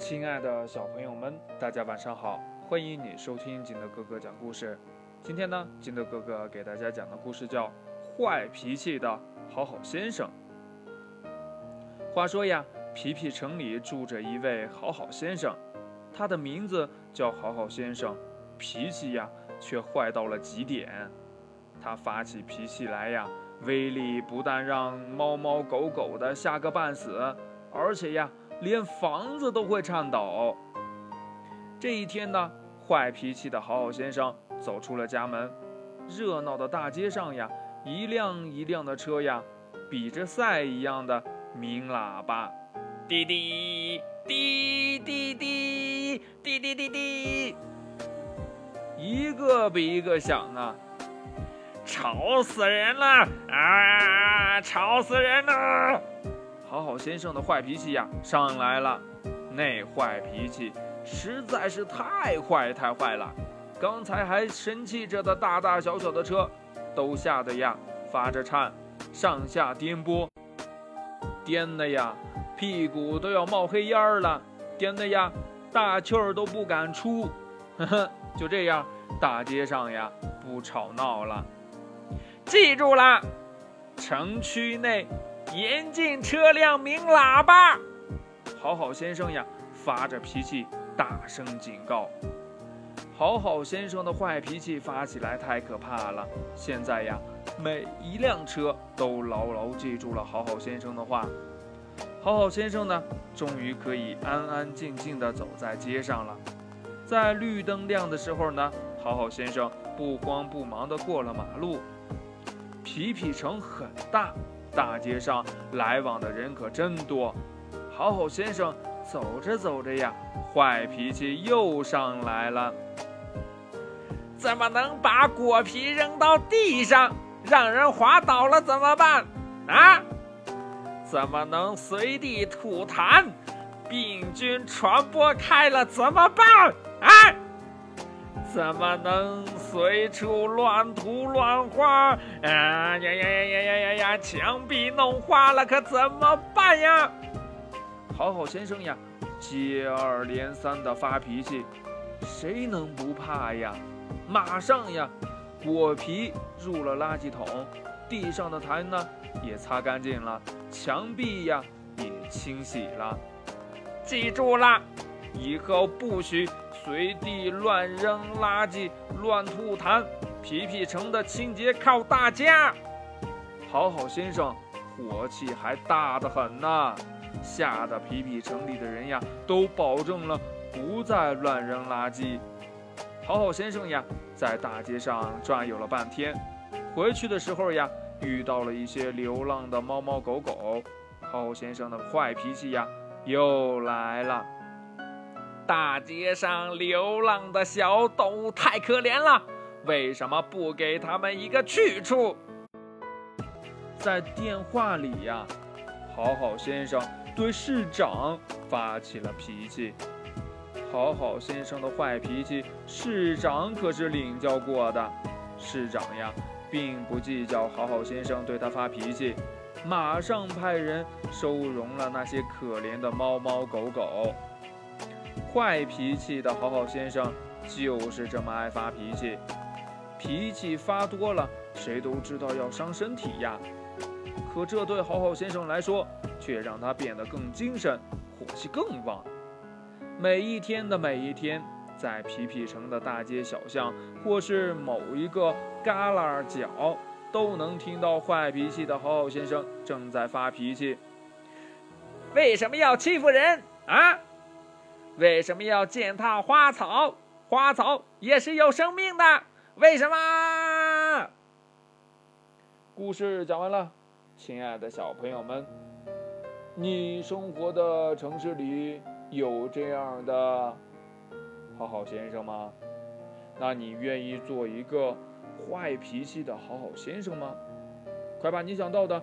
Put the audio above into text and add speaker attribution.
Speaker 1: 亲爱的小朋友们，大家晚上好！欢迎你收听金德哥哥讲故事。今天呢，金德哥哥给大家讲的故事叫《坏脾气的好好先生》。话说呀，皮皮城里住着一位好好先生，他的名字叫好好先生，脾气呀却坏到了极点。他发起脾气来呀，威力不但让猫猫狗狗的吓个半死，而且呀。连房子都会颤抖。这一天呢，坏脾气的好好先生走出了家门。热闹的大街上呀，一辆一辆的车呀，比着赛一样的鸣喇叭，滴滴滴滴滴滴滴滴滴，一个比一个响啊！
Speaker 2: 吵死人了啊！吵死人了！
Speaker 1: 好好先生的坏脾气呀上来了，那坏脾气实在是太坏太坏了。刚才还生气着的大大小小的车，都吓得呀发着颤，上下颠簸，颠的呀屁股都要冒黑烟了，颠的呀大气儿都不敢出。呵呵，就这样，大街上呀不吵闹了。
Speaker 2: 记住了，城区内。严禁车辆鸣喇叭！
Speaker 1: 好好先生呀，发着脾气，大声警告。好好先生的坏脾气发起来太可怕了。现在呀，每一辆车都牢牢记住了好好先生的话。好好先生呢，终于可以安安静静地走在街上了。在绿灯亮的时候呢，好好先生不慌不忙地过了马路。皮皮城很大。大街上来往的人可真多，好好先生走着走着呀，坏脾气又上来了。
Speaker 2: 怎么能把果皮扔到地上，让人滑倒了怎么办？啊？怎么能随地吐痰，病菌传播开了怎么办？啊？怎么能随处乱涂乱画？啊呀呀呀呀呀呀呀！墙壁弄花了，可怎么办呀？
Speaker 1: 好好先生呀，接二连三的发脾气，谁能不怕呀？马上呀，果皮入了垃圾桶，地上的痰呢也擦干净了，墙壁呀也清洗了。
Speaker 2: 记住了，以后不许。随地乱扔垃圾、乱吐痰，皮皮城的清洁靠大家。
Speaker 1: 好好先生火气还大得很呢，吓得皮皮城里的人呀都保证了不再乱扔垃圾。好好先生呀，在大街上转悠了半天，回去的时候呀，遇到了一些流浪的猫猫狗狗。好好先生的坏脾气呀又来了。
Speaker 2: 大街上流浪的小动物太可怜了，为什么不给他们一个去处？
Speaker 1: 在电话里呀，好好先生对市长发起了脾气。好好先生的坏脾气，市长可是领教过的。市长呀，并不计较好好先生对他发脾气，马上派人收容了那些可怜的猫猫狗狗。坏脾气的好好先生就是这么爱发脾气，脾气发多了，谁都知道要伤身体呀。可这对好好先生来说，却让他变得更精神，火气更旺。每一天的每一天，在皮皮城的大街小巷，或是某一个旮旯角，都能听到坏脾气的好好先生正在发脾气。
Speaker 2: 为什么要欺负人啊？为什么要践踏花草？花草也是有生命的，为什么？
Speaker 1: 故事讲完了，亲爱的小朋友们，你生活的城市里有这样的好好先生吗？那你愿意做一个坏脾气的好好先生吗？快把你想到的